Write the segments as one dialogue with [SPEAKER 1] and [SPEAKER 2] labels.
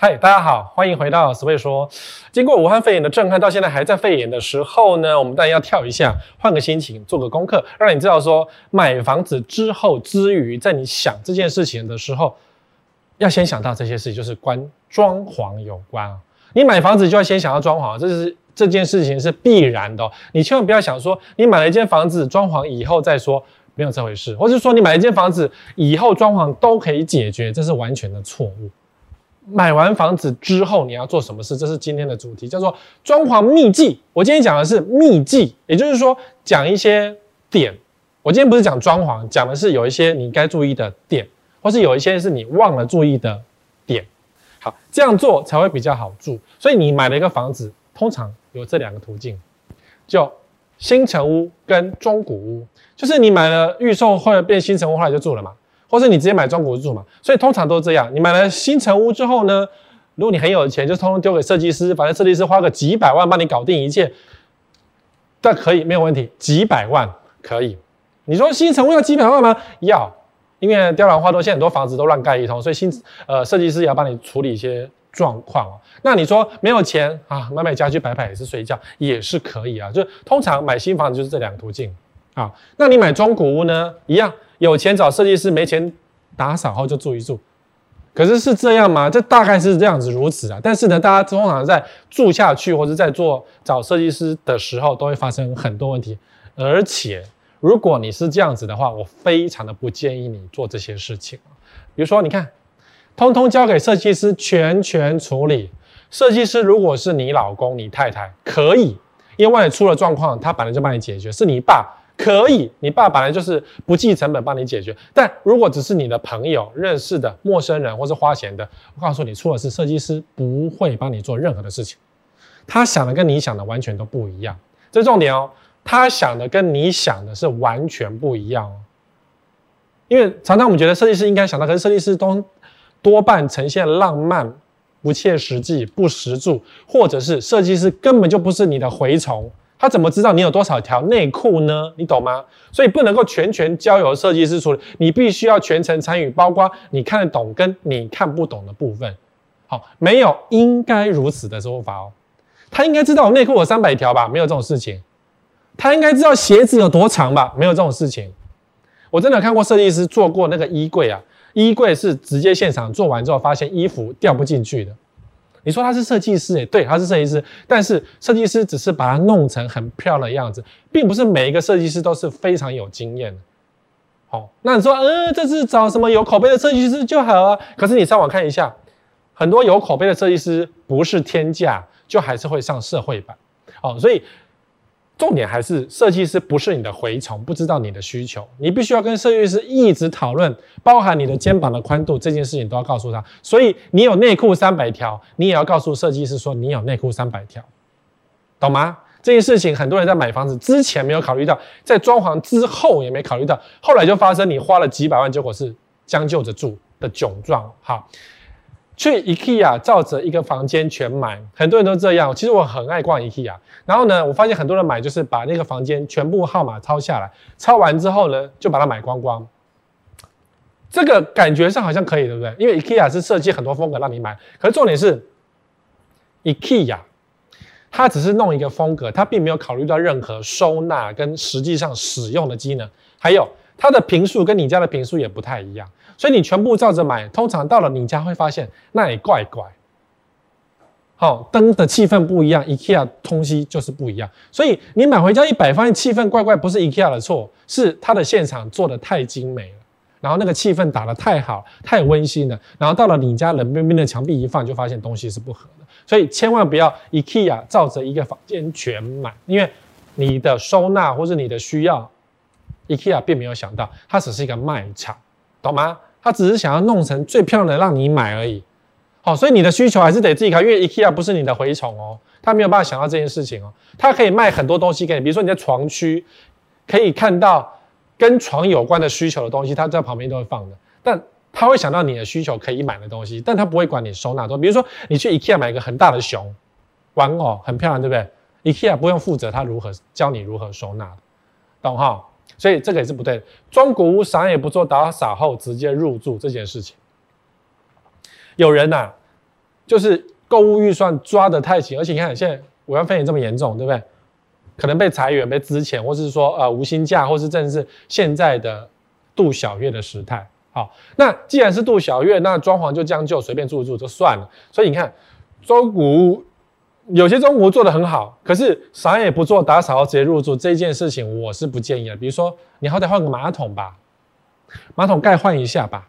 [SPEAKER 1] 嗨，大家好，欢迎回到史贝说。经过武汉肺炎的震撼，到现在还在肺炎的时候呢，我们当然要跳一下，换个心情，做个功课，让你知道说，买房子之后之余，在你想这件事情的时候，要先想到这些事情，就是关装潢有关。你买房子就要先想到装潢，这是这件事情是必然的。你千万不要想说，你买了一间房子，装潢以后再说，没有这回事。或者说，你买了一间房子以后装潢都可以解决，这是完全的错误。买完房子之后，你要做什么事？这是今天的主题，叫做装潢秘技。我今天讲的是秘技，也就是说讲一些点。我今天不是讲装潢，讲的是有一些你该注意的点，或是有一些是你忘了注意的点。好，这样做才会比较好住。所以你买了一个房子，通常有这两个途径，就新城屋跟中古屋，就是你买了预售或者变新城屋，后来就住了嘛。或是你直接买中古屋住嘛，所以通常都是这样。你买了新城屋之后呢，如果你很有钱，就通通丢给设计师，反正设计师花个几百万帮你搞定一切，但可以没有问题，几百万可以。你说新城屋要几百万吗？要，因为雕梁画栋，现在很多房子都乱盖一通，所以新呃设计师也要帮你处理一些状况哦。那你说没有钱啊，买买家具摆摆也是睡觉，也是可以啊。就通常买新房子就是这两个途径啊。那你买中古屋呢，一样。有钱找设计师，没钱打扫后就住一住。可是是这样吗？这大概是这样子如此啊。但是呢，大家通常在住下去或者在做找设计师的时候，都会发生很多问题。而且，如果你是这样子的话，我非常的不建议你做这些事情。比如说，你看，通通交给设计师全权处理。设计师如果是你老公、你太太，可以，因为万一出了状况，他本来就帮你解决。是你爸。可以，你爸本来就是不计成本帮你解决。但如果只是你的朋友、认识的陌生人或是花钱的，我告诉你，出了事，设计师不会帮你做任何的事情。他想的跟你想的完全都不一样，这是重点哦。他想的跟你想的是完全不一样哦。因为常常我们觉得设计师应该想到，可是设计师都多半呈现浪漫、不切实际、不实住，或者是设计师根本就不是你的蛔虫。他怎么知道你有多少条内裤呢？你懂吗？所以不能够全权交由设计师处理，你必须要全程参与，包括你看得懂跟你看不懂的部分。好，没有应该如此的说法哦。他应该知道我内裤有三百条吧？没有这种事情。他应该知道鞋子有多长吧？没有这种事情。我真的看过设计师做过那个衣柜啊，衣柜是直接现场做完之后，发现衣服掉不进去的。你说他是设计师诶，对，他是设计师，但是设计师只是把它弄成很漂亮的样子，并不是每一个设计师都是非常有经验的。好，那你说，呃，这次找什么有口碑的设计师就好啊？可是你上网看一下，很多有口碑的设计师不是天价，就还是会上社会版。哦，所以。重点还是设计师不是你的蛔虫，不知道你的需求，你必须要跟设计师一直讨论，包含你的肩膀的宽度这件事情都要告诉他。所以你有内裤三百条，你也要告诉设计师说你有内裤三百条，懂吗？这件事情很多人在买房子之前没有考虑到，在装潢之后也没考虑到，后来就发生你花了几百万，结果是将就着住的窘状。好。去 IKEA 照着一个房间全买，很多人都这样。其实我很爱逛 IKEA，然后呢，我发现很多人买就是把那个房间全部号码抄下来，抄完之后呢，就把它买光光。这个感觉上好像可以，对不对？因为 IKEA 是设计很多风格让你买，可是重点是 IKEA 它只是弄一个风格，它并没有考虑到任何收纳跟实际上使用的机能，还有它的平数跟你家的平数也不太一样。所以你全部照着买，通常到了你家会发现那里怪怪。好，灯的气氛不一样，IKEA 东西就是不一样。所以你买回家一摆，发现气氛怪怪，不是 IKEA 的错，是它的现场做的太精美了，然后那个气氛打得太好，太温馨了。然后到了你家冷冰冰的墙壁一放，就发现东西是不合的。所以千万不要 IKEA 照着一个房间全买，因为你的收纳或是你的需要，IKEA 并没有想到，它只是一个卖场，懂吗？他只是想要弄成最漂亮的让你买而已，好，所以你的需求还是得自己考，因为 IKEA 不是你的蛔虫哦，他没有办法想到这件事情哦，他可以卖很多东西给你，比如说你在床区可以看到跟床有关的需求的东西，他在旁边都会放的，但他会想到你的需求可以买的东西，但他不会管你收纳多，比如说你去 IKEA 买一个很大的熊玩偶，很漂亮，对不对？IKEA 不用负责他如何教你如何收纳，懂哈？所以这个也是不对的。中古屋啥也不做，打扫后直接入住这件事情，有人呐、啊，就是购物预算抓得太紧，而且你看现在武汉肺炎这么严重，对不对？可能被裁员、被资遣，或是说呃无薪假，或是正是现在的度小月的时态。好，那既然是度小月，那装潢就将就随便住一住就算了。所以你看，中古屋有些中国做得很好，可是啥也不做，打扫直接入住这件事情，我是不建议的。比如说，你好歹换个马桶吧，马桶盖换一下吧，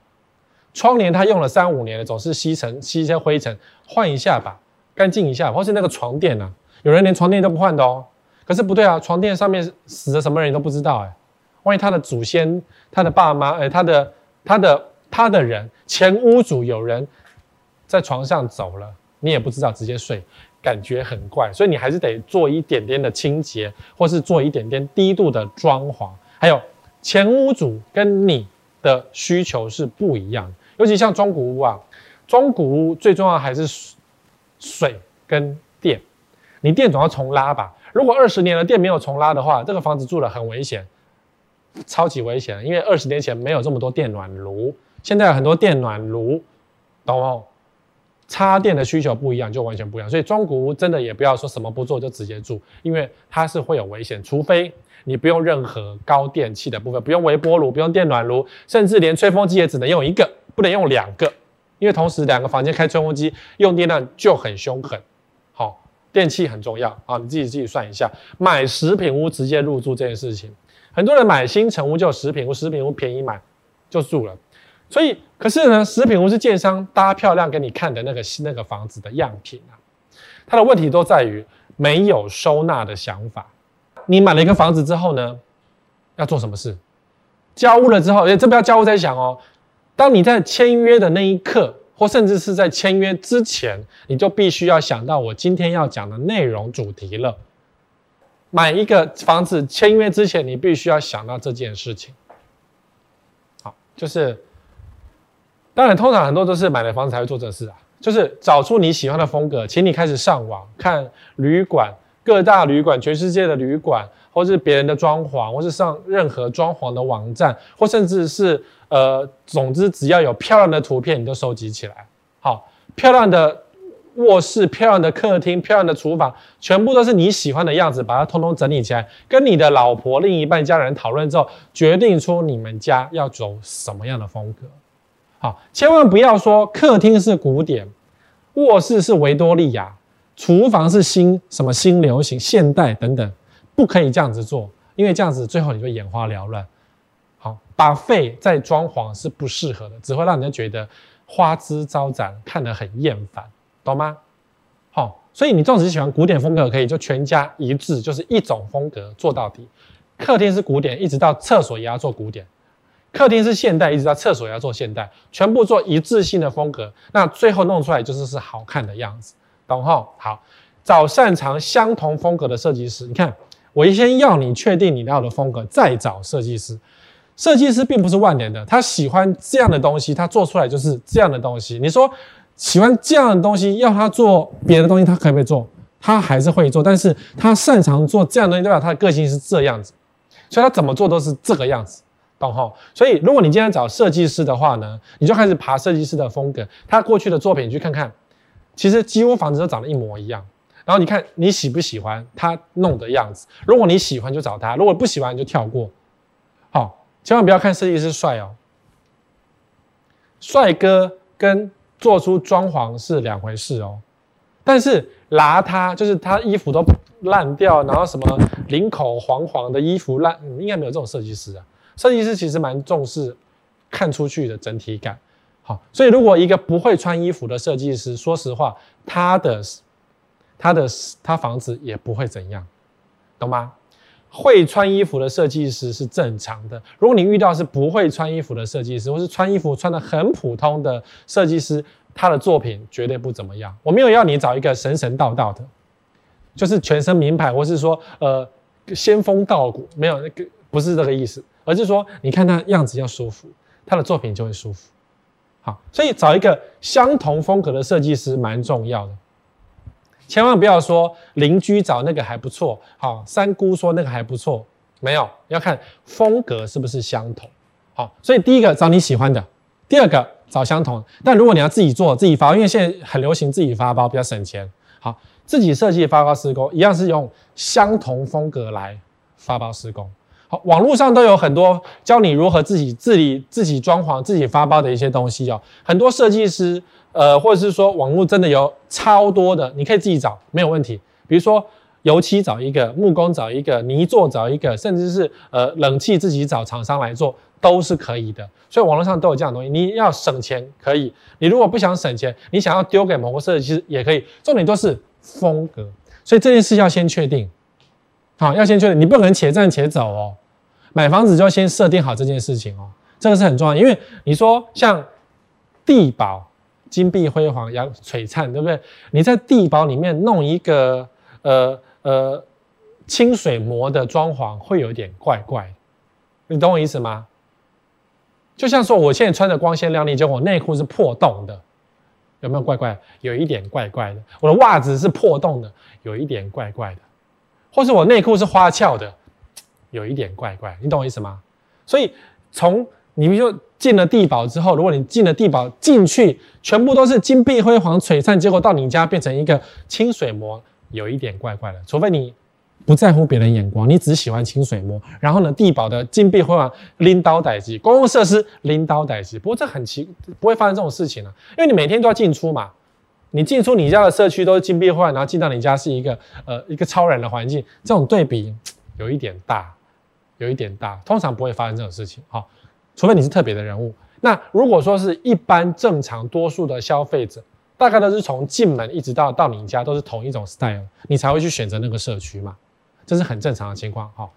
[SPEAKER 1] 窗帘它用了三五年了，总是吸尘吸一些灰尘，换一下吧，干净一下。或是那个床垫啊，有人连床垫都不换的哦。可是不对啊，床垫上面死的什么人你都不知道哎，万一他的祖先、他的爸妈、哎，他的、他的、他的人前屋主有人在床上走了，你也不知道，直接睡。感觉很怪，所以你还是得做一点点的清洁，或是做一点点低度的装潢。还有前屋主跟你的需求是不一样，尤其像中古屋啊，中古屋最重要还是水跟电。你电总要重拉吧？如果二十年的电没有重拉的话，这个房子住了很危险，超级危险。因为二十年前没有这么多电暖炉，现在有很多电暖炉，懂吗？插电的需求不一样，就完全不一样。所以中古屋真的也不要说什么不做就直接住，因为它是会有危险。除非你不用任何高电器的部分，不用微波炉，不用电暖炉，甚至连吹风机也只能用一个，不能用两个，因为同时两个房间开吹风机用电量就很凶狠。好，电器很重要啊，你自己自己算一下。买食品屋直接入住这件事情，很多人买新成屋就食品屋，食品屋便宜买就住了。所以，可是呢，食品屋是建商搭漂亮给你看的那个那个房子的样品啊，它的问题都在于没有收纳的想法。你买了一个房子之后呢，要做什么事？交屋了之后，哎，这不要交屋再想哦。当你在签约的那一刻，或甚至是在签约之前，你就必须要想到我今天要讲的内容主题了。买一个房子签约之前，你必须要想到这件事情。好，就是。当然，通常很多都是买了房子才会做这事啊，就是找出你喜欢的风格，请你开始上网看旅馆，各大旅馆、全世界的旅馆，或是别人的装潢，或是上任何装潢的网站，或甚至是呃，总之只要有漂亮的图片，你都收集起来。好，漂亮的卧室、漂亮的客厅、漂亮的厨房，全部都是你喜欢的样子，把它通通整理起来，跟你的老婆、另一半、家人讨论之后，决定出你们家要走什么样的风格。好，千万不要说客厅是古典，卧室是维多利亚，厨房是新什么新流行现代等等，不可以这样子做，因为这样子最后你就眼花缭乱。好，把费在装潢是不适合的，只会让人家觉得花枝招展，看得很厌烦，懂吗？好，所以你纵使喜欢古典风格，可以就全家一致，就是一种风格做到底。客厅是古典，一直到厕所也要做古典。客厅是现代，一直到厕所也要做现代，全部做一致性的风格，那最后弄出来就是是好看的样子，懂齁？好，找擅长相同风格的设计师。你看，我先要你确定你要的风格，再找设计师。设计师并不是万能的，他喜欢这样的东西，他做出来就是这样的东西。你说喜欢这样的东西，要他做别的东西，他可不可以做？他还是会做，但是他擅长做这样的东西，代表他的个性是这样子，所以他怎么做都是这个样子。懂齁，所以如果你今天找设计师的话呢，你就开始爬设计师的风格，他过去的作品你去看看，其实几乎房子都长得一模一样。然后你看你喜不喜欢他弄的样子，如果你喜欢就找他，如果不喜欢就跳过。好，千万不要看设计师帅哦，帅哥跟做出装潢是两回事哦。但是邋遢就是他衣服都烂掉，然后什么领口黄黄的衣服烂，应该没有这种设计师啊。设计师其实蛮重视看出去的整体感，好，所以如果一个不会穿衣服的设计师，说实话，他的他的他房子也不会怎样，懂吗？会穿衣服的设计师是正常的。如果你遇到是不会穿衣服的设计师，或是穿衣服穿的很普通的设计师，他的作品绝对不怎么样。我没有要你找一个神神道道的，就是全身名牌，或是说呃仙风道骨，没有那个不是这个意思。而是说，你看他样子要舒服，他的作品就会舒服。好，所以找一个相同风格的设计师蛮重要的。千万不要说邻居找那个还不错，好，三姑说那个还不错，没有，要看风格是不是相同。好，所以第一个找你喜欢的，第二个找相同。但如果你要自己做自己发，因为现在很流行自己发包，比较省钱。好，自己设计发包施工一样是用相同风格来发包施工。好，网络上都有很多教你如何自己自理自己装潢、自己发包的一些东西哦。很多设计师，呃，或者是说网络真的有超多的，你可以自己找，没有问题。比如说油漆找一个，木工找一个，泥作找一个，甚至是呃冷气自己找厂商来做，都是可以的。所以网络上都有这样的东西。你要省钱可以，你如果不想省钱，你想要丢给某个设计师也可以。重点都是风格，所以这件事要先确定。好，要先确定，你不可能且战且走哦。买房子就要先设定好这件事情哦，这个是很重要。因为你说像地保金碧辉煌、阳璀璨，对不对？你在地保里面弄一个呃呃清水模的装潢，会有点怪怪。你懂我意思吗？就像说，我现在穿的光鲜亮丽，结果我内裤是破洞的，有没有怪怪？有一点怪怪的。我的袜子是破洞的，有一点怪怪的。或是我内裤是花俏的，有一点怪怪。你懂我意思吗？所以从你比如说进了地堡之后，如果你进了地堡进去，全部都是金碧辉煌、璀璨，结果到你家变成一个清水模，有一点怪怪的。除非你。不在乎别人眼光，你只喜欢清水模。然后呢，地堡的金碧辉煌，拎刀逮鸡，公共设施拎刀逮鸡。不过这很奇，不会发生这种事情啊，因为你每天都要进出嘛。你进出你家的社区都是金碧辉煌，然后进到你家是一个呃一个超然的环境，这种对比有一点大，有一点大。通常不会发生这种事情，好，除非你是特别的人物。那如果说是一般正常多数的消费者，大概都是从进门一直到到你家都是同一种 style，你才会去选择那个社区嘛。这是很正常的情况，哈，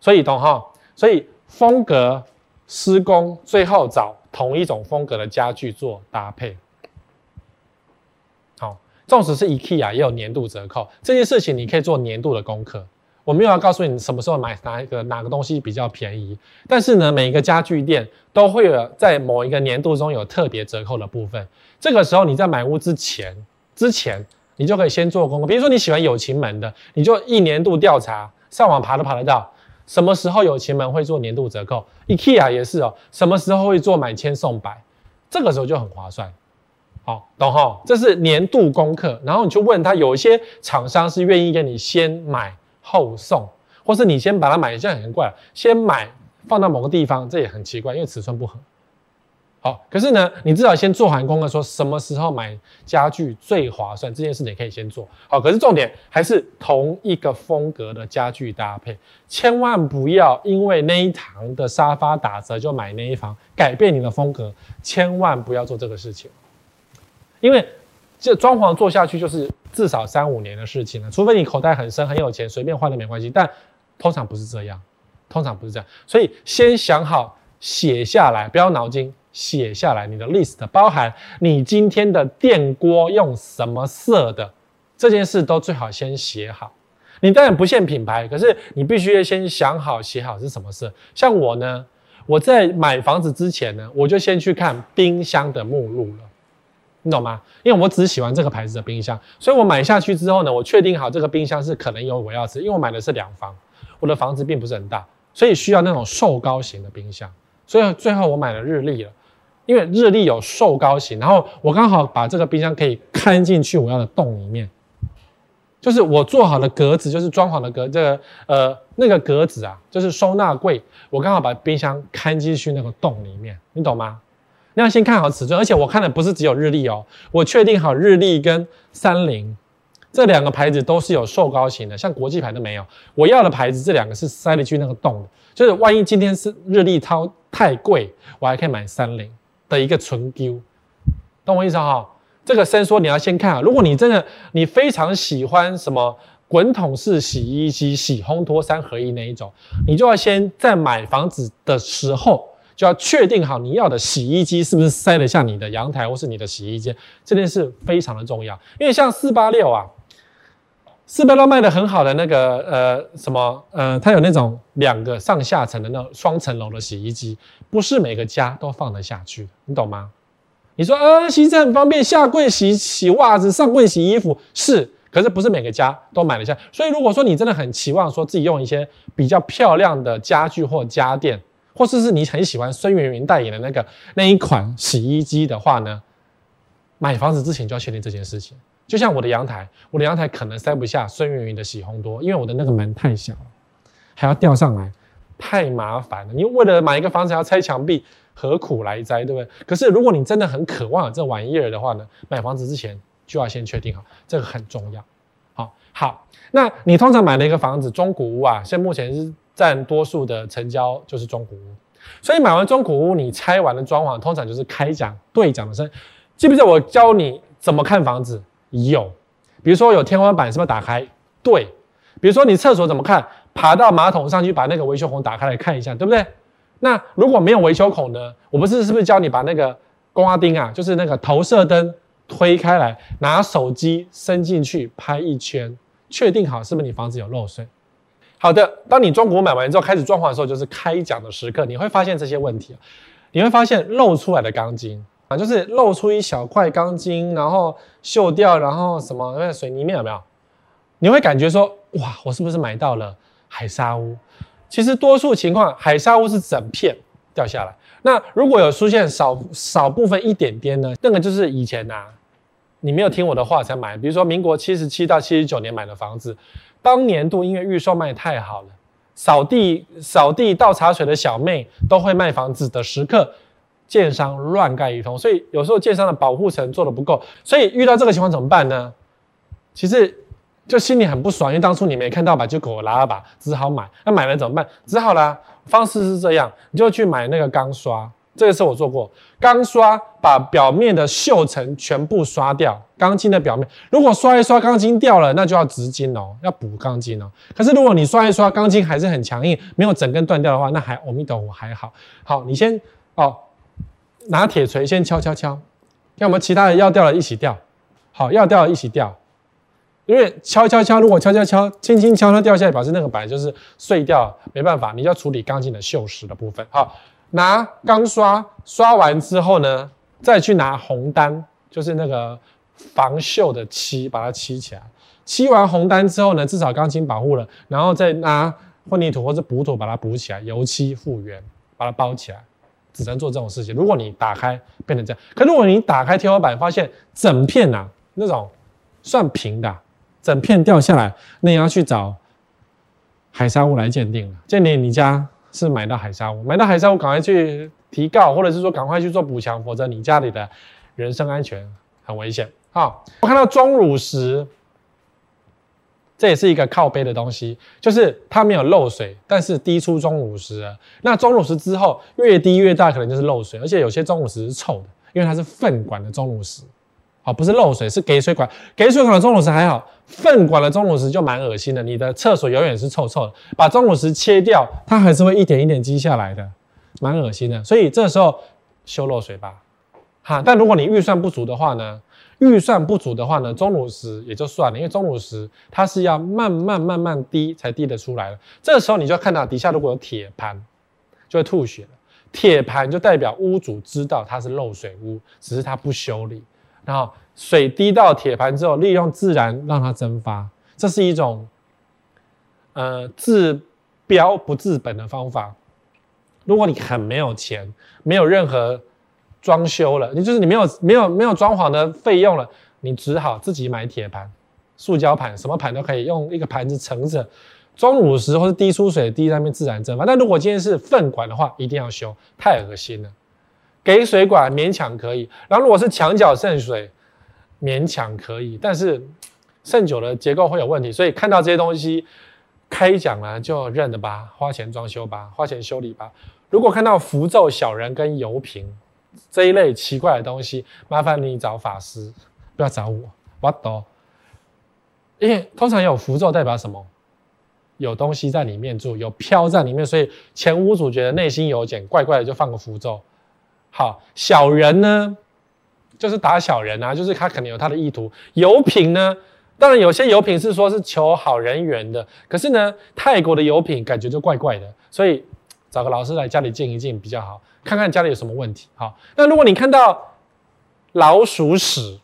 [SPEAKER 1] 所以懂哈，所以风格施工最后找同一种风格的家具做搭配，好，纵使是 IKEA 也有年度折扣，这件事情你可以做年度的功课。我没有要告诉你什么时候买哪一个哪个东西比较便宜，但是呢，每一个家具店都会有在某一个年度中有特别折扣的部分，这个时候你在买屋之前之前。你就可以先做功课，比如说你喜欢有情门的，你就一年度调查，上网爬都爬得到，什么时候有情门会做年度折扣？IKEA 也是哦，什么时候会做买千送百？这个时候就很划算。好，懂哈？这是年度功课，然后你去问他，有一些厂商是愿意给你先买后送，或是你先把它买，这样很怪，先买放到某个地方，这也很奇怪，因为尺寸不合。好，可是呢，你至少先做完功课，说什么时候买家具最划算，这件事你可以先做。好，可是重点还是同一个风格的家具搭配，千万不要因为那一堂的沙发打折就买那一房，改变你的风格，千万不要做这个事情。因为这装潢做下去就是至少三五年的事情了，除非你口袋很深很有钱，随便换都没关系。但通常不是这样，通常不是这样，所以先想好写下来，不要脑筋。写下来你的 list，包含你今天的电锅用什么色的，这件事都最好先写好。你当然不限品牌，可是你必须先想好写好是什么色。像我呢，我在买房子之前呢，我就先去看冰箱的目录了，你懂吗？因为我只喜欢这个牌子的冰箱，所以我买下去之后呢，我确定好这个冰箱是可能有我要吃，因为我买的是两房，我的房子并不是很大，所以需要那种瘦高型的冰箱，所以最后我买了日立了。因为日立有瘦高型，然后我刚好把这个冰箱可以看进去我要的洞里面，就是我做好的格子，就是装潢的格，这个呃那个格子啊，就是收纳柜，我刚好把冰箱看进去那个洞里面，你懂吗？要先看好尺寸，而且我看的不是只有日立哦，我确定好日立跟三菱这两个牌子都是有瘦高型的，像国际牌都没有。我要的牌子这两个是塞进去那个洞的，就是万一今天是日立超太贵，我还可以买三菱。的一个纯 Q，懂我意思哈？这个伸缩你要先看啊。如果你真的你非常喜欢什么滚筒式洗衣机、洗烘拖三合一那一种，你就要先在买房子的时候就要确定好你要的洗衣机是不是塞得下你的阳台或是你的洗衣间，这件事非常的重要。因为像四八六啊，四八六卖得很好的那个呃什么呃，它有那种两个上下层的那种双层楼的洗衣机。不是每个家都放得下去，你懂吗？你说，呃，洗衣机很方便，下柜洗洗袜子，上柜洗衣服，是，可是不是每个家都买得下。所以如果说你真的很期望说自己用一些比较漂亮的家具或家电，或者是你很喜欢孙芸芸代言的那个那一款洗衣机的话呢，买房子之前就要确定这件事情。就像我的阳台，我的阳台可能塞不下孙芸芸的洗烘多，因为我的那个门太小了，还要吊上来，太麻烦了。你为了买一个房子要拆墙壁，何苦来哉，对不对？可是如果你真的很渴望这玩意儿的话呢，买房子之前就要先确定好，这个很重要。好，好，那你通常买了一个房子，中古屋啊，现在目前是占多数的成交就是中古屋，所以买完中古屋，你拆完了装潢，通常就是开奖兑奖的声，记不记得我教你怎么看房子？有，比如说有天花板是不是打开？对，比如说你厕所怎么看？爬到马桶上去把那个维修孔打开来看一下，对不对？那如果没有维修孔呢？我不是是不是教你把那个公阿丁啊，就是那个投射灯推开来，拿手机伸进去拍一圈，确定好是不是你房子有漏水？好的，当你中古买完之后开始装潢的时候，就是开奖的时刻，你会发现这些问题，你会发现露出来的钢筋。啊，就是露出一小块钢筋，然后锈掉，然后什么那水泥面有没有？你会感觉说，哇，我是不是买到了海沙屋？其实多数情况，海沙屋是整片掉下来。那如果有出现少少部分一点点呢？那个就是以前呐、啊，你没有听我的话才买。比如说民国七十七到七十九年买的房子，当年度因为预售卖太好了，扫地扫地倒茶水的小妹都会卖房子的时刻。建商乱盖一通，所以有时候建商的保护层做的不够，所以遇到这个情况怎么办呢？其实就心里很不爽，因为当初你没看到吧，就给我拉了吧，只好买。那买了怎么办？只好啦。方式是这样，你就去买那个钢刷，这个是我做过，钢刷把表面的锈层全部刷掉，钢筋的表面。如果刷一刷钢筋掉了，那就要直筋哦，要补钢筋哦。可是如果你刷一刷钢筋还是很强硬，没有整根断掉的话，那还阿弥陀佛还好。好，你先哦。拿铁锤先敲敲敲，看我们其他的要掉了一起掉，好，要掉了一起掉，因为敲敲敲，如果敲敲敲，轻轻敲它掉下来，表示那个板就是碎掉，没办法，你要处理钢筋的锈蚀的部分。好，拿钢刷刷完之后呢，再去拿红丹，就是那个防锈的漆，把它漆起来。漆完红丹之后呢，至少钢筋保护了，然后再拿混凝土或者补土把它补起来，油漆复原，把它包起来。只能做这种事情。如果你打开变成这样，可如果你打开天花板发现整片、啊、那种算平的、整片掉下来，那你要去找海砂屋来鉴定了。鉴定你家是买到海砂屋，买到海砂屋赶快去提告，或者是说赶快去做补强，否则你家里的人身安全很危险。好，我看到钟乳石。这也是一个靠背的东西，就是它没有漏水，但是滴出钟乳石。那钟乳石之后越滴越大，可能就是漏水，而且有些钟乳石是臭的，因为它是粪管的钟乳石。不是漏水，是给水管。给水管的钟乳石还好，粪管的钟乳石就蛮恶心的。你的厕所永远是臭臭的，把钟乳石切掉，它还是会一点一点积下来的，蛮恶心的。所以这时候修漏水吧。哈，但如果你预算不足的话呢？预算不足的话呢，钟乳石也就算了，因为钟乳石它是要慢慢慢慢滴才滴得出来的。这时候你就看到底下如果有铁盘，就会吐血了。铁盘就代表屋主知道它是漏水屋，只是他不修理。然后水滴到铁盘之后，利用自然让它蒸发，这是一种呃治标不治本的方法。如果你很没有钱，没有任何。装修了，你就是你没有没有没有装潢的费用了，你只好自己买铁盘、塑胶盘，什么盘都可以用一个盘子盛着钟乳石或者滴出水滴在那自然蒸发。但如果今天是粪管的话，一定要修，太恶心了。给水管勉强可以，然后如果是墙角渗水，勉强可以，但是渗久了结构会有问题，所以看到这些东西开讲了就认了吧，花钱装修吧，花钱修理吧。如果看到符咒小人跟油瓶。这一类奇怪的东西，麻烦你找法师，不要找我。我懂，因为通常有符咒代表什么？有东西在里面住，有飘在里面，所以前屋主觉得内心有点怪怪的，就放个符咒。好，小人呢，就是打小人啊，就是他可能有他的意图。油品呢，当然有些油品是说是求好人缘的，可是呢，泰国的油品感觉就怪怪的，所以找个老师来家里静一静比较好。看看家里有什么问题。好，那如果你看到老鼠屎，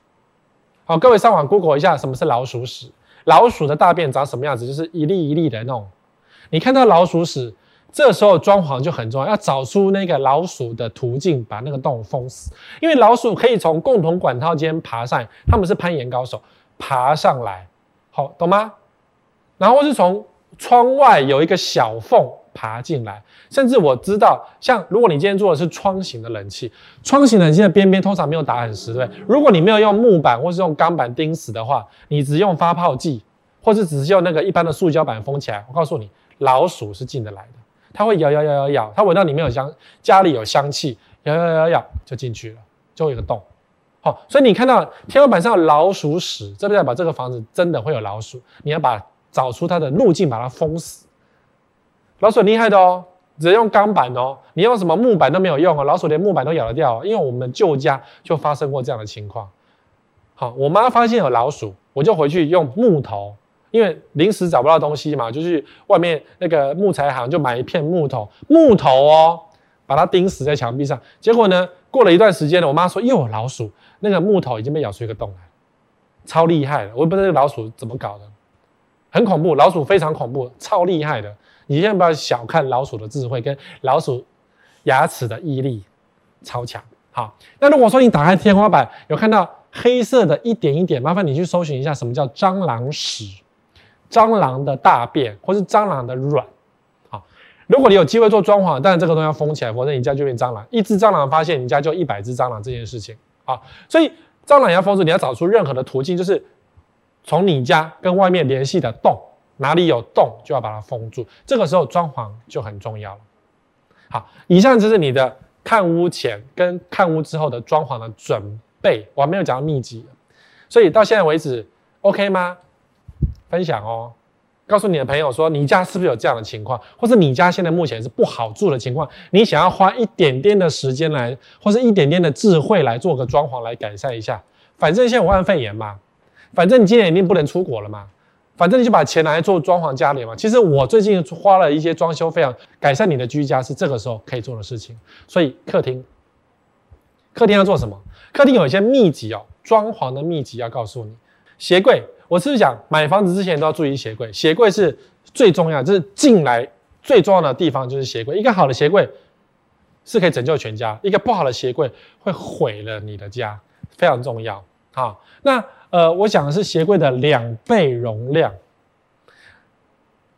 [SPEAKER 1] 好，各位上网 Google 一下什么是老鼠屎。老鼠的大便长什么样子？就是一粒一粒的那种。你看到老鼠屎这时候装潢就很重要，要找出那个老鼠的途径，把那个洞封死。因为老鼠可以从共同管道间爬上，他们是攀岩高手，爬上来，好，懂吗？然后是从窗外有一个小缝爬进来，甚至我知道，像如果你今天做的是窗型的冷气，窗型冷气的边边通常没有打很实，对不对？如果你没有用木板或是用钢板钉死的话，你只用发泡剂，或是只是用那个一般的塑胶板封起来，我告诉你，老鼠是进得来的，它会咬咬咬咬咬，它闻到里面有香，家里有香气，咬咬咬咬咬就进去了，就会有一个洞。好，所以你看到天花板上有老鼠屎，这代表这个房子真的会有老鼠，你要把找出它的路径，把它封死。老鼠很厉害的哦，只能用钢板哦，你用什么木板都没有用哦，老鼠连木板都咬得掉哦。因为我们旧家就发生过这样的情况。好，我妈发现有老鼠，我就回去用木头，因为临时找不到东西嘛，就去外面那个木材行就买一片木头，木头哦，把它钉死在墙壁上。结果呢，过了一段时间呢，我妈说又有老鼠，那个木头已经被咬出一个洞来，超厉害的，我也不知道这个老鼠怎么搞的，很恐怖，老鼠非常恐怖，超厉害的。你千万不要小看老鼠的智慧跟老鼠牙齿的毅力，超强。好，那如果说你打开天花板有看到黑色的一点一点，麻烦你去搜寻一下什么叫蟑螂屎、蟑螂的大便或是蟑螂的卵。好，如果你有机会做装潢，当然这个东西要封起来，否则你家就变蟑螂。一只蟑螂发现你家就一百只蟑螂这件事情。好，所以蟑螂要封住，你要找出任何的途径，就是从你家跟外面联系的洞。哪里有洞就要把它封住，这个时候装潢就很重要了。好，以上就是你的看屋前跟看屋之后的装潢的准备，我还没有讲到秘籍，所以到现在为止，OK 吗？分享哦，告诉你的朋友说，你家是不是有这样的情况，或是你家现在目前是不好住的情况，你想要花一点点的时间来，或是一点点的智慧来做个装潢来改善一下，反正现在武汉肺炎嘛，反正你今年一定不能出国了嘛。反正你就把钱拿来做装潢家里嘛。其实我最近花了一些装修费用，改善你的居家是这个时候可以做的事情。所以客厅，客厅要做什么？客厅有一些秘籍哦，装潢的秘籍要告诉你。鞋柜，我是不是讲买房子之前都要注意鞋柜？鞋柜是最重要，就是进来最重要的地方就是鞋柜。一个好的鞋柜是可以拯救全家，一个不好的鞋柜会毁了你的家，非常重要。好，那。呃，我讲的是鞋柜的两倍容量。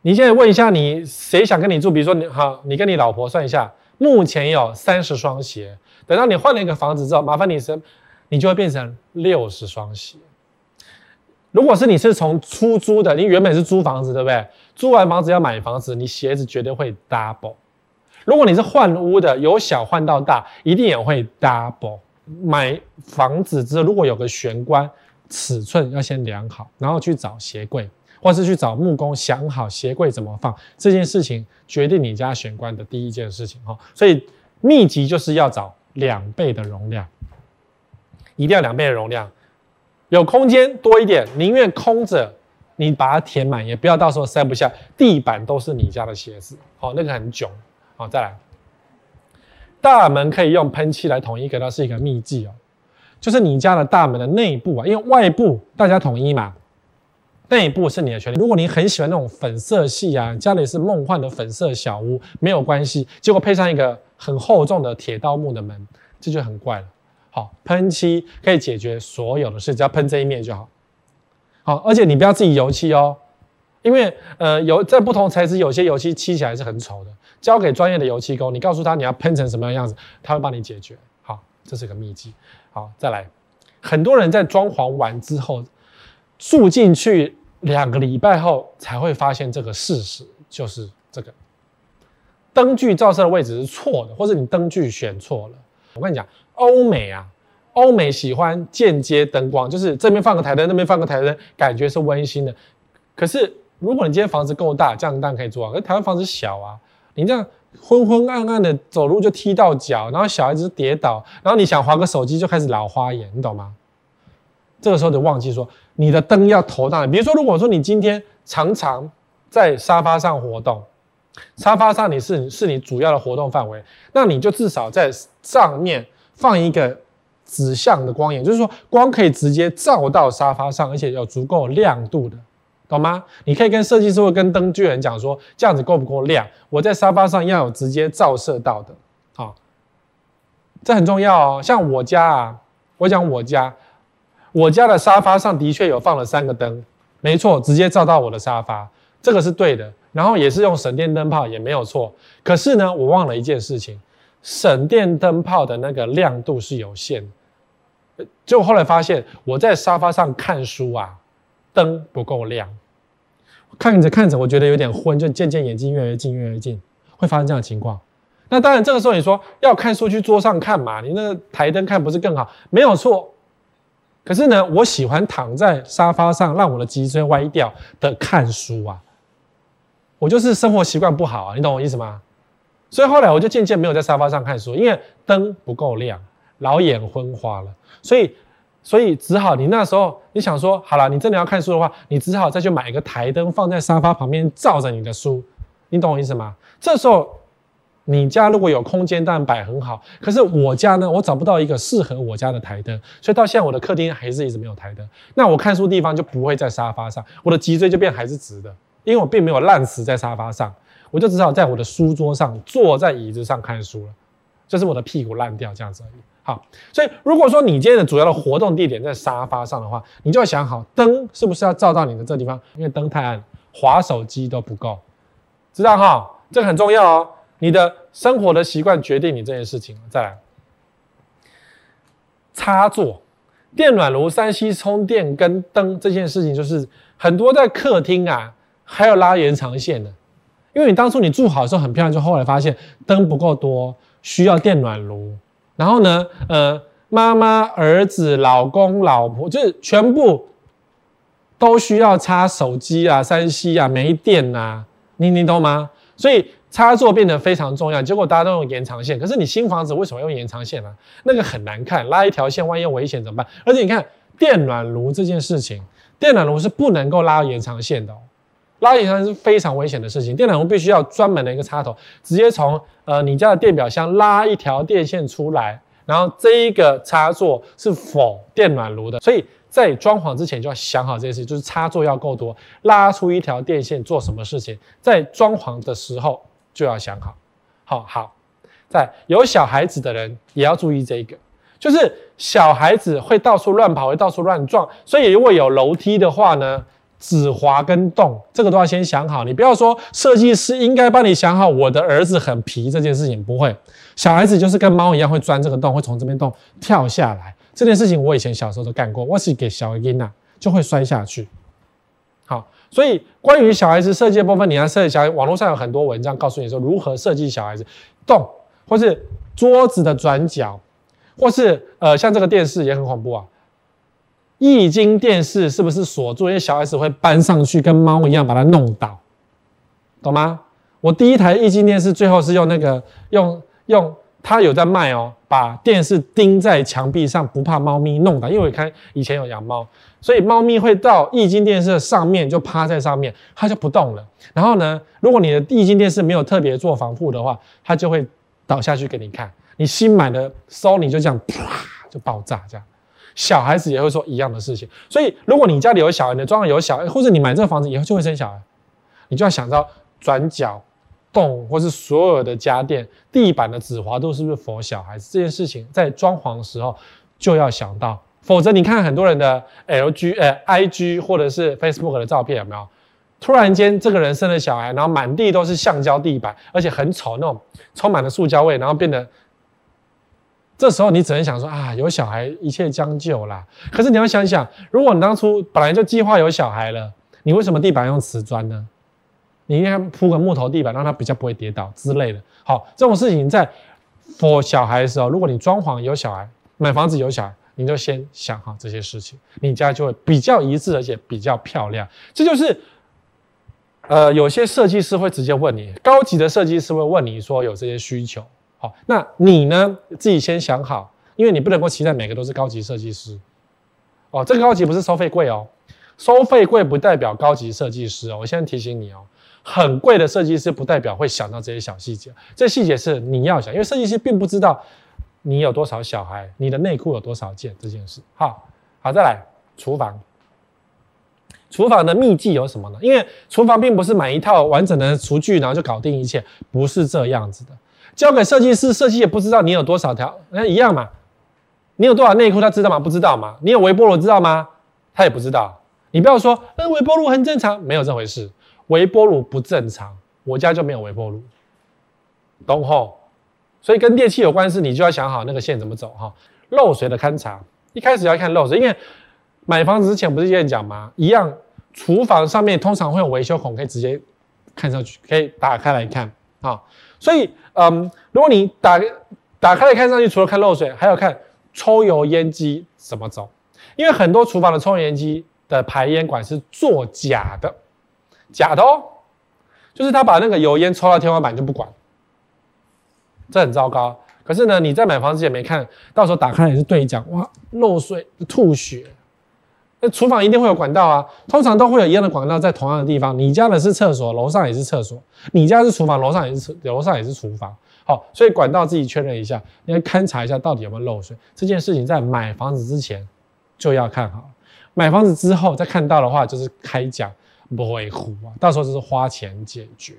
[SPEAKER 1] 你现在问一下你，谁想跟你住？比如说你好，你跟你老婆算一下，目前有三十双鞋。等到你换了一个房子之后，麻烦你是，你就会变成六十双鞋。如果是你是从出租的，你原本是租房子，对不对？租完房子要买房子，你鞋子绝对会 double。如果你是换屋的，由小换到大，一定也会 double。买房子之后，如果有个玄关。尺寸要先量好，然后去找鞋柜，或是去找木工，想好鞋柜怎么放。这件事情决定你家玄关的第一件事情哈。所以秘籍就是要找两倍的容量，一定要两倍的容量，有空间多一点，宁愿空着，你把它填满，也不要到时候塞不下。地板都是你家的鞋子，好，那个很囧。好，再来，大门可以用喷漆来统一，给它是一个秘技哦。就是你家的大门的内部啊，因为外部大家统一嘛，内部是你的权利。如果你很喜欢那种粉色系啊，家里是梦幻的粉色小屋，没有关系。结果配上一个很厚重的铁道木的门，这就很怪了。好，喷漆可以解决所有的事，只要喷这一面就好。好，而且你不要自己油漆哦，因为呃油在不同材质，有些油漆漆起来是很丑的。交给专业的油漆工，你告诉他你要喷成什么样样子，他会帮你解决。好，这是个秘籍。好，再来，很多人在装潢完之后住进去两个礼拜后才会发现这个事实，就是这个灯具照射的位置是错的，或者你灯具选错了。我跟你讲，欧美啊，欧美喜欢间接灯光，就是这边放个台灯，那边放个台灯，感觉是温馨的。可是如果你今天房子够大，这样当然可以做啊。可是台湾房子小啊，你这样。昏昏暗暗的走路就踢到脚，然后小孩子跌倒，然后你想划个手机就开始老花眼，你懂吗？这个时候就忘记说你的灯要投到。比如说，如果说你今天常常在沙发上活动，沙发上你是是你主要的活动范围，那你就至少在上面放一个指向的光源，就是说光可以直接照到沙发上，而且有足够亮度的懂吗？你可以跟设计师或跟灯具人讲说，这样子够不够亮？我在沙发上要有直接照射到的，好，这很重要哦。像我家啊，我讲我家，我家的沙发上的确有放了三个灯，没错，直接照到我的沙发，这个是对的。然后也是用省电灯泡，也没有错。可是呢，我忘了一件事情，省电灯泡的那个亮度是有限。就后来发现，我在沙发上看书啊，灯不够亮，看着看着，我觉得有点昏，就渐渐眼睛越来越近，越来越近，会发生这样的情况。那当然，这个时候你说要看书去桌上看嘛，你那个台灯看不是更好？没有错。可是呢，我喜欢躺在沙发上，让我的脊椎歪掉的看书啊。我就是生活习惯不好啊，你懂我意思吗？所以后来我就渐渐没有在沙发上看书，因为灯不够亮，老眼昏花了。所以，所以只好你那时候你想说，好了，你真的要看书的话，你只好再去买一个台灯放在沙发旁边照着你的书，你懂我意思吗？这时候你家如果有空间，当然摆很好。可是我家呢，我找不到一个适合我家的台灯，所以到现在我的客厅还是一直没有台灯。那我看书地方就不会在沙发上，我的脊椎就变还是直的。因为我并没有烂死在沙发上，我就只好在我的书桌上坐在椅子上看书了，就是我的屁股烂掉这样子而已。好，所以如果说你今天的主要的活动地点在沙发上的话，你就要想好灯是不是要照到你的这地方，因为灯太暗，滑手机都不够，知道哈？这个很重要哦。你的生活的习惯决定你这件事情。再来，插座、电暖炉、三 C 充电跟灯这件事情，就是很多在客厅啊。还要拉延长线的，因为你当初你住好的时候很漂亮，就后来发现灯不够多，需要电暖炉。然后呢，呃，妈妈、儿子、老公、老婆，就是全部都需要插手机啊、三 C 啊，没电啊，你你懂吗？所以插座变得非常重要。结果大家都用延长线，可是你新房子为什么用延长线呢？那个很难看，拉一条线，万一有危险怎么办？而且你看电暖炉这件事情，电暖炉是不能够拉延长线的哦。拉延长线是非常危险的事情，电暖炉必须要专门的一个插头，直接从呃你家的电表箱拉一条电线出来，然后这一个插座是否电暖炉的，所以在装潢之前就要想好这件事，就是插座要够多，拉出一条电线做什么事情，在装潢的时候就要想好。好好，在有小孩子的人也要注意这个，就是小孩子会到处乱跑，会到处乱撞，所以如果有楼梯的话呢，止滑跟动，这个都要先想好。你不要说设计师应该帮你想好，我的儿子很皮这件事情不会。小孩子就是跟猫一样，会钻这个洞，会从这边洞跳下来。这件事情我以前小时候都干过。我是给小婴儿就会摔下去。好，所以关于小孩子设计的部分，你要设计小孩。网络上有很多文章告诉你说如何设计小孩子动，或是桌子的转角，或是呃像这个电视也很恐怖啊。液晶电视是不是锁住？因为小孩子会搬上去，跟猫一样把它弄倒，懂吗？我第一台液晶电视最后是用那个用用，它有在卖哦，把电视钉在墙壁上，不怕猫咪弄倒。因为我看以前有养猫，所以猫咪会到液晶电视的上面就趴在上面，它就不动了。然后呢，如果你的液晶电视没有特别做防护的话，它就会倒下去给你看。你新买的 Sony 就这样啪就爆炸这样。小孩子也会说一样的事情，所以如果你家里有小孩，你装潢有小孩，或者你买这个房子以后就会生小孩，你就要想到转角、洞，或是所有的家电、地板的止滑度是不是 for 小孩子这件事情，在装潢的时候就要想到，否则你看很多人的 LG、呃 IG 或者是 Facebook 的照片有没有？突然间这个人生了小孩，然后满地都是橡胶地板，而且很丑那种，充满了塑胶味，然后变得。这时候你只能想说啊，有小孩一切将就啦。可是你要想想，如果你当初本来就计划有小孩了，你为什么地板用瓷砖呢？你应该铺个木头地板，让它比较不会跌倒之类的。好，这种事情在 for 小孩的时候，如果你装潢有小孩，买房子有小孩，你就先想好这些事情，你家就会比较一致，而且比较漂亮。这就是呃，有些设计师会直接问你，高级的设计师会问你说有这些需求。好，那你呢？自己先想好，因为你不能够期待每个都是高级设计师。哦，这个高级不是收费贵哦，收费贵不代表高级设计师哦。我先提醒你哦，很贵的设计师不代表会想到这些小细节，这细节是你要想，因为设计师并不知道你有多少小孩，你的内裤有多少件这件事。好，好，再来厨房，厨房的秘技有什么呢？因为厨房并不是买一套完整的厨具，然后就搞定一切，不是这样子的。交给设计师，设计也不知道你有多少条，那一样嘛。你有多少内裤，他知道吗？不知道吗？你有微波炉知道吗？他也不知道。你不要说，那微波炉很正常，没有这回事。微波炉不正常，我家就没有微波炉，懂吼？所以跟电器有关系，你就要想好那个线怎么走哈。漏水的勘察，一开始要看漏水，因为买房子之前不是也讲吗？一样，厨房上面通常会有维修孔，可以直接看上去，可以打开来看啊。所以，嗯，如果你打打开来看上去，除了看漏水，还要看抽油烟机怎么走。因为很多厨房的抽油烟机的排烟管是做假的，假的哦，就是他把那个油烟抽到天花板就不管，这很糟糕。可是呢，你在买房之前没看到时候打开也是对讲，哇，漏水吐血。那厨房一定会有管道啊，通常都会有一样的管道在同样的地方。你家的是厕所，楼上也是厕所；你家是厨房，楼上也是楼上也是厨房。好，所以管道自己确认一下，你要勘察一下到底有没有漏水。这件事情在买房子之前就要看好，买房子之后再看到的话就是开奖不会糊啊，到时候就是花钱解决。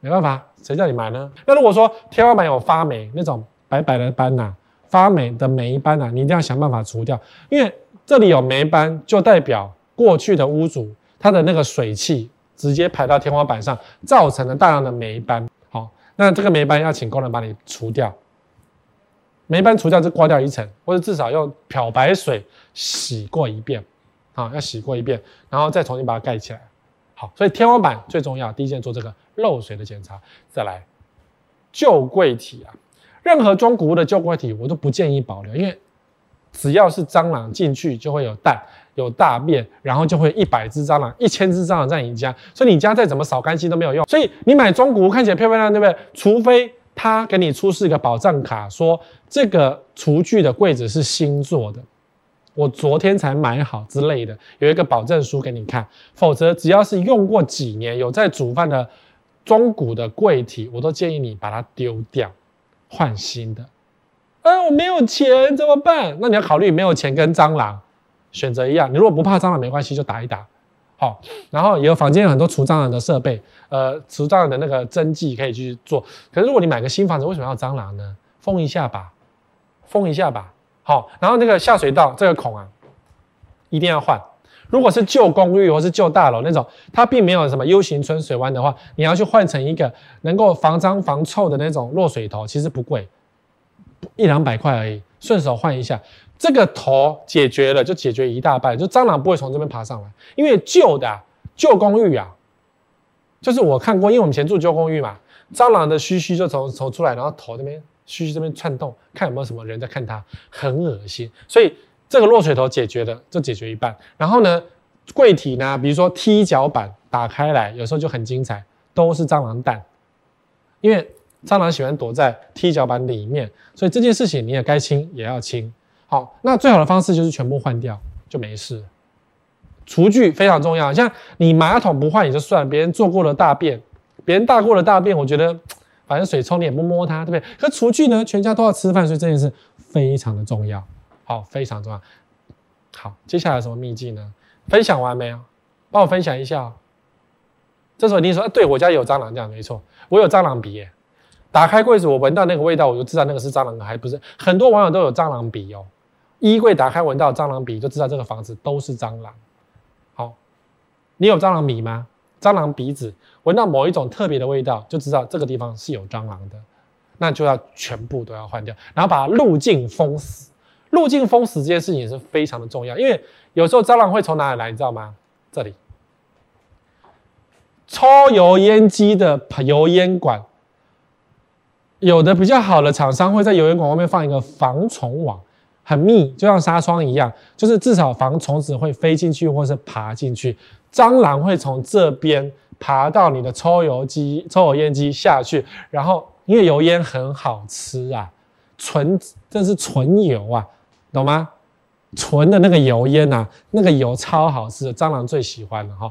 [SPEAKER 1] 没办法，谁叫你买呢？那如果说天花板有发霉那种白白的斑呐、啊，发霉的霉斑呐，你一定要想办法除掉，因为。这里有霉斑，就代表过去的屋主他的那个水汽直接排到天花板上，造成了大量的霉斑。好，那这个霉斑要请工人把你除掉。霉斑除掉就刮掉一层，或者至少用漂白水洗过一遍。啊，要洗过一遍，然后再重新把它盖起来。好，所以天花板最重要，第一件做这个漏水的检查。再来，旧柜体啊，任何装古物的旧柜体我都不建议保留，因为。只要是蟑螂进去，就会有蛋、有大便，然后就会一百只蟑螂、一千只蟑螂在你家，所以你家再怎么扫干净都没有用。所以你买中古屋看起来漂漂亮亮，对不对？除非他给你出示一个保障卡，说这个厨具的柜子是新做的，我昨天才买好之类的，有一个保证书给你看。否则，只要是用过几年、有在煮饭的中古的柜体，我都建议你把它丢掉，换新的。啊，我没有钱怎么办？那你要考虑没有钱跟蟑螂选择一样。你如果不怕蟑螂没关系，就打一打。好，然后也有房间有很多除蟑螂的设备，呃，除蟑螂的那个针剂可以去做。可是如果你买个新房子，为什么要蟑螂呢？封一下吧，封一下吧。好，然后那个下水道这个孔啊，一定要换。如果是旧公寓或是旧大楼那种，它并没有什么 U 型存水弯的话，你要去换成一个能够防脏防臭的那种落水头，其实不贵。一两百块而已，顺手换一下，这个头解决了，就解决一大半，就蟑螂不会从这边爬上来。因为旧的旧公寓啊，就是我看过，因为我们以前住旧公寓嘛，蟑螂的须须就从从出来，然后头这边须须这边窜动，看有没有什么人在看它，很恶心。所以这个落水头解决了，就解决一半。然后呢，柜体呢，比如说踢脚板打开来，有时候就很精彩，都是蟑螂蛋，因为。蟑螂喜欢躲在踢脚板里面，所以这件事情你也该清也要清。好，那最好的方式就是全部换掉，就没事。厨具非常重要，像你马桶不换也就算，别人做过的大便，别人大过的大便，我觉得反正水冲你也不摸它，对不对？可厨具呢，全家都要吃饭，所以这件事非常的重要。好，非常重要。好，接下来什么秘技呢？分享完没有？帮我分享一下。这时候你说，对，我家有蟑螂，这样没错，我有蟑螂鼻耶。打开柜子，我闻到那个味道，我就知道那个是蟑螂，还不是很多网友都有蟑螂鼻哦。衣柜打开闻到蟑螂鼻，就知道这个房子都是蟑螂。好，你有蟑螂鼻吗？蟑螂鼻子，闻到某一种特别的味道，就知道这个地方是有蟑螂的，那就要全部都要换掉，然后把路径封死。路径封死这件事情也是非常的重要，因为有时候蟑螂会从哪里来，你知道吗？这里，抽油烟机的油烟管。有的比较好的厂商会在油烟管外面放一个防虫网，很密，就像纱窗一样，就是至少防虫子会飞进去或是爬进去。蟑螂会从这边爬到你的抽油机、抽油烟机下去，然后因为油烟很好吃啊，纯这是纯油啊，懂吗？纯的那个油烟啊，那个油超好吃的，蟑螂最喜欢的哈。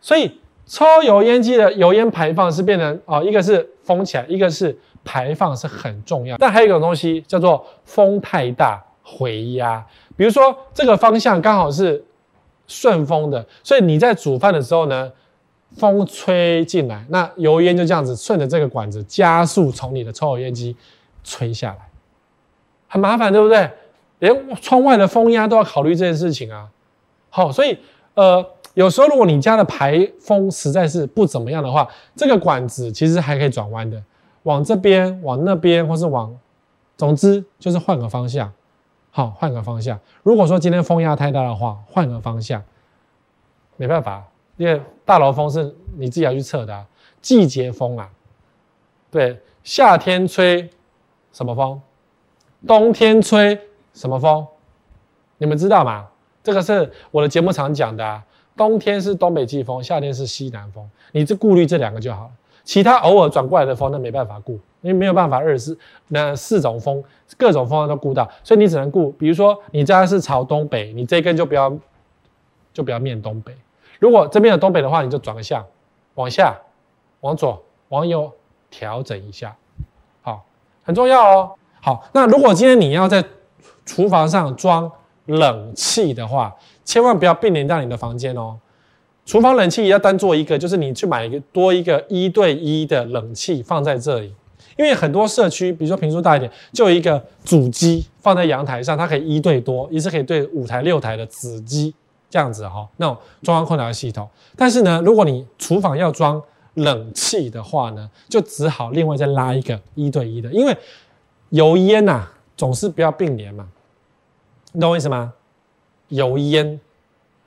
[SPEAKER 1] 所以抽油烟机的油烟排放是变成哦，一个是封起来，一个是。排放是很重要，但还有一种东西叫做风太大回压。比如说这个方向刚好是顺风的，所以你在煮饭的时候呢，风吹进来，那油烟就这样子顺着这个管子加速从你的抽油烟机吹下来，很麻烦，对不对？连窗外的风压都要考虑这件事情啊。好，所以呃，有时候如果你家的排风实在是不怎么样的话，这个管子其实还可以转弯的，往这边、往那边，或是往，总之就是换个方向。好，换个方向。如果说今天风压太大的话，换个方向，没办法，因为大楼风是你自己要去测的。季节风啊，对，夏天吹什么风，冬天吹什么风，你们知道吗？这个是我的节目常讲的。冬天是东北季风，夏天是西南风，你只顾虑这两个就好了。其他偶尔转过来的风，那没办法顾，因为没有办法二十四那四种风，各种风都顾到，所以你只能顾。比如说你家是朝东北，你这根就不要，就不要面东北。如果这边有东北的话，你就转个向，往下、往左、往右调整一下，好，很重要哦。好，那如果今天你要在厨房上装冷气的话，千万不要并联到你的房间哦。厨房冷气也要单做一个，就是你去买一个多一个一对一的冷气放在这里，因为很多社区，比如说平数大一点，就一个主机放在阳台上，它可以一对多，一次可以对五台六台的子机这样子哈，那种中央空调系统。但是呢，如果你厨房要装冷气的话呢，就只好另外再拉一个一对一的，因为油烟呐、总是不要并联嘛，你懂我意思吗？油烟，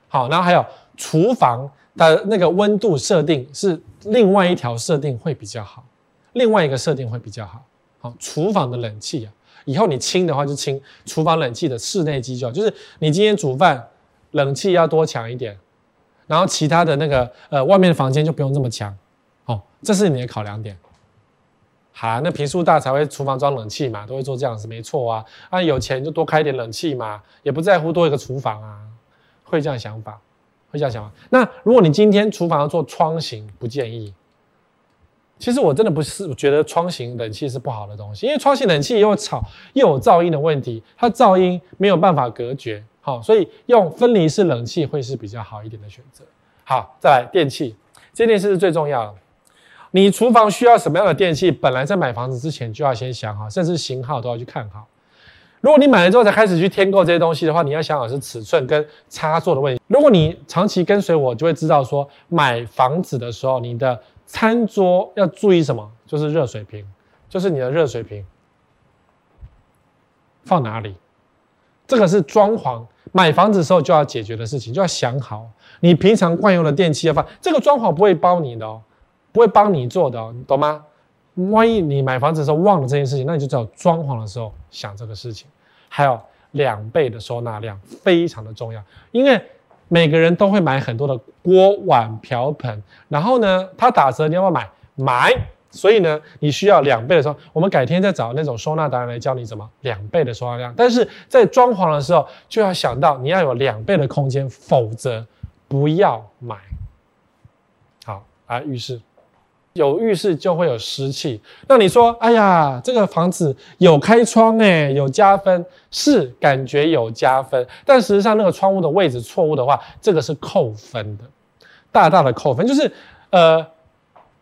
[SPEAKER 1] 好，然后还有。厨房的那个温度设定是另外一条设定会比较好，另外一个设定会比较好。好，厨房的冷气啊，以后你清的话就清厨房冷气的室内机就好，就是你今天煮饭冷气要多强一点，然后其他的那个呃外面的房间就不用这么强。哦，这是你的考量点。好，那平数大才会厨房装冷气嘛，都会做这样子，没错啊。啊，有钱就多开点冷气嘛，也不在乎多一个厨房啊，会这样想法。会这样想吗？那如果你今天厨房要做窗型，不建议。其实我真的不是觉得窗型冷气是不好的东西，因为窗型冷气又吵又有噪音的问题，它噪音没有办法隔绝，好，所以用分离式冷气会是比较好一点的选择。好，再来电器，这件事是最重要的。你厨房需要什么样的电器？本来在买房子之前就要先想好，甚至型号都要去看好。如果你买了之后才开始去添购这些东西的话，你要想好是尺寸跟插座的问题。如果你长期跟随我，就会知道说，买房子的时候，你的餐桌要注意什么？就是热水瓶，就是你的热水瓶放哪里？这个是装潢买房子的时候就要解决的事情，就要想好。你平常惯用的电器要放，这个装潢不会包你的哦，不会帮你做的哦，懂吗？万一你买房子的时候忘了这件事情，那你就只有装潢的时候想这个事情。还有两倍的收纳量非常的重要，因为每个人都会买很多的锅碗瓢盆，然后呢，它打折你要不要买？买。所以呢，你需要两倍的时候，我们改天再找那种收纳达人来教你怎么两倍的收纳量。但是在装潢的时候就要想到你要有两倍的空间，否则不要买。好，来浴室。有浴室就会有湿气，那你说，哎呀，这个房子有开窗诶，有加分，是感觉有加分，但实际上那个窗户的位置错误的话，这个是扣分的，大大的扣分。就是，呃，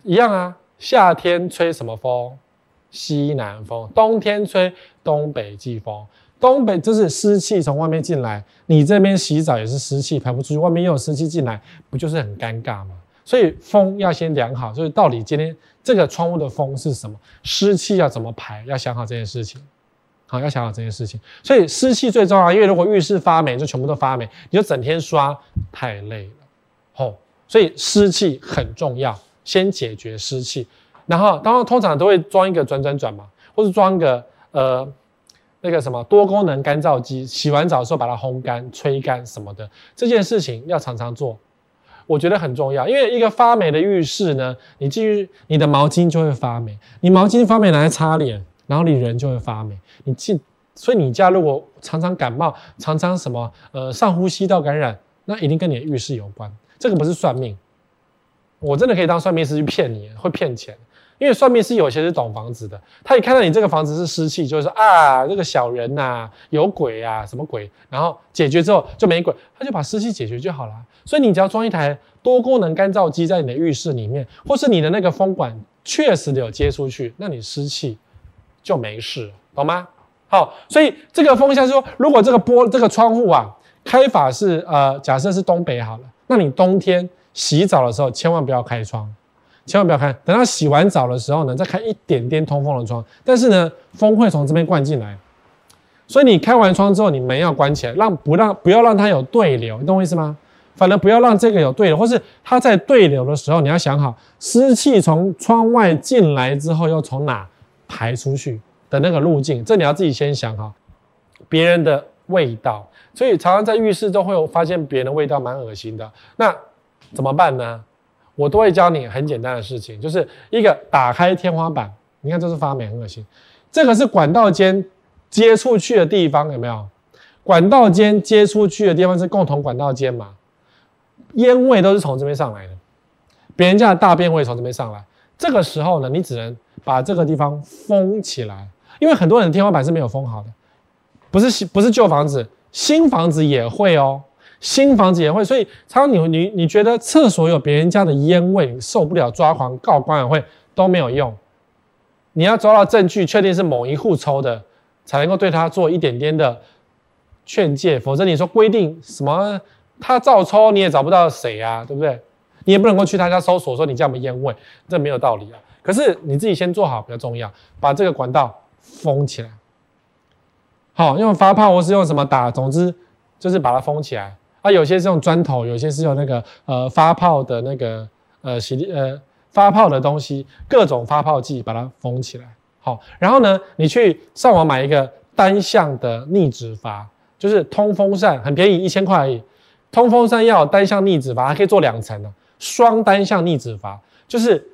[SPEAKER 1] 一样啊，夏天吹什么风？西南风。冬天吹东北季风。东北就是湿气从外面进来，你这边洗澡也是湿气排不出去，外面又有湿气进来，不就是很尴尬吗？所以风要先量好，就是到底今天这个窗户的风是什么，湿气要怎么排，要想好这件事情。好，要想好这件事情。所以湿气最重要，因为如果浴室发霉，就全部都发霉，你就整天刷，太累了。吼，所以湿气很重要，先解决湿气。然后，当然通常都会装一个转转转嘛，或者装一个呃那个什么多功能干燥机，洗完澡的时候把它烘干、吹干什么的，这件事情要常常做。我觉得很重要，因为一个发霉的浴室呢，你继续你的毛巾就会发霉，你毛巾发霉拿来擦脸，然后你人就会发霉。你进，所以你家如果常常感冒，常常什么呃上呼吸道感染，那一定跟你的浴室有关。这个不是算命，我真的可以当算命师去骗你，会骗钱。因为算命师有些是懂房子的，他一看到你这个房子是湿气，就会说啊，这个小人呐、有鬼啊，什么鬼？然后解决之后就没鬼，他就把湿气解决就好了。所以你只要装一台多功能干燥机在你的浴室里面，或是你的那个风管确实的有接出去，那你湿气就没事，懂吗？好，所以这个风向是说，如果这个玻这个窗户啊开法是呃，假设是东北好了，那你冬天洗澡的时候千万不要开窗。千万不要开，等到洗完澡的时候呢，再开一点点通风的窗。但是呢，风会从这边灌进来，所以你开完窗之后，你门要关起来，让不让不要让它有对流，你懂我意思吗？反正不要让这个有对流，或是它在对流的时候，你要想好，湿气从窗外进来之后，要从哪排出去的那个路径，这你要自己先想好。别人的味道，所以常常在浴室都会有发现别人的味道蛮恶心的，那怎么办呢？我都会教你很简单的事情，就是一个打开天花板，你看这是发霉很恶心，这个是管道间接出去的地方，有没有？管道间接出去的地方是共同管道间嘛？烟味都是从这边上来的，别人家的大便味从这边上来，这个时候呢，你只能把这个地方封起来，因为很多人的天花板是没有封好的，不是新不是旧房子，新房子也会哦。新房子也会，所以常常你你你觉得厕所有别人家的烟味，受不了，抓狂告管委会都没有用。你要抓到证据，确定是某一户抽的，才能够对他做一点点的劝诫，否则你说规定什么他照抽，你也找不到谁啊，对不对？你也不能够去他家搜索说你家没有烟味，这没有道理啊。可是你自己先做好比较重要，把这个管道封起来。好，用发泡或是用什么打，总之就是把它封起来。啊，有些是用砖头，有些是用那个呃发泡的那个呃洗呃发泡的东西，各种发泡剂把它封起来。好，然后呢，你去上网买一个单向的逆止阀，就是通风扇，很便宜，一千块而已。通风扇要单向逆止阀，还可以做两层的，双单向逆止阀，就是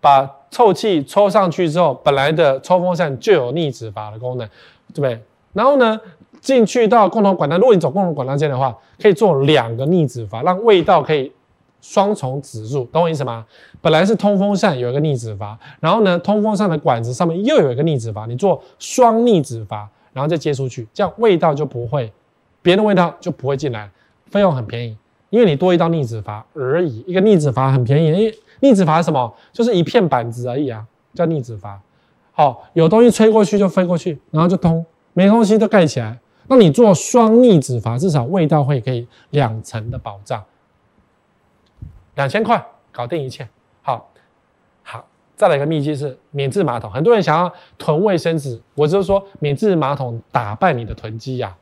[SPEAKER 1] 把臭气抽上去之后，本来的抽风扇就有逆止阀的功能，对不对？然后呢，进去到共同管道，如果你走共同管道线的话，可以做两个逆止阀，让味道可以双重止住，懂我意思吗？本来是通风扇有一个逆止阀，然后呢，通风扇的管子上面又有一个逆止阀，你做双逆止阀，然后再接出去，这样味道就不会，别的味道就不会进来，费用很便宜，因为你多一道逆止阀而已，一个逆止阀很便宜，因为逆止阀是什么？就是一片板子而已啊，叫逆止阀。好，有东西吹过去就飞过去，然后就通。没东西都盖起来，那你做双逆止阀，至少味道会可以两层的保障。两千块搞定一切，好，好，再来一个秘籍是免治马桶。很多人想要囤卫生纸，我就是说免治马桶打败你的囤积呀，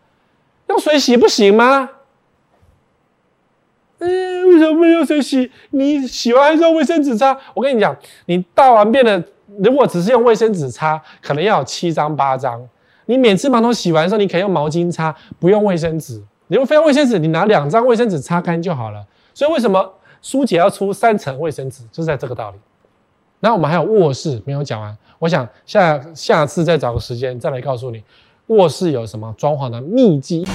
[SPEAKER 1] 用水洗不行吗？嗯，为什么不用水洗？你洗完还是用卫生纸擦？我跟你讲，你大完便的，如果只是用卫生纸擦，可能要有七张八张。你每次马桶洗完的时候，你可以用毛巾擦，不用卫生纸。你用非用卫生纸，你拿两张卫生纸擦干就好了。所以为什么苏姐要出三层卫生纸，就是在这个道理。那我们还有卧室没有讲完，我想下下次再找个时间再来告诉你卧室有什么装潢的秘籍。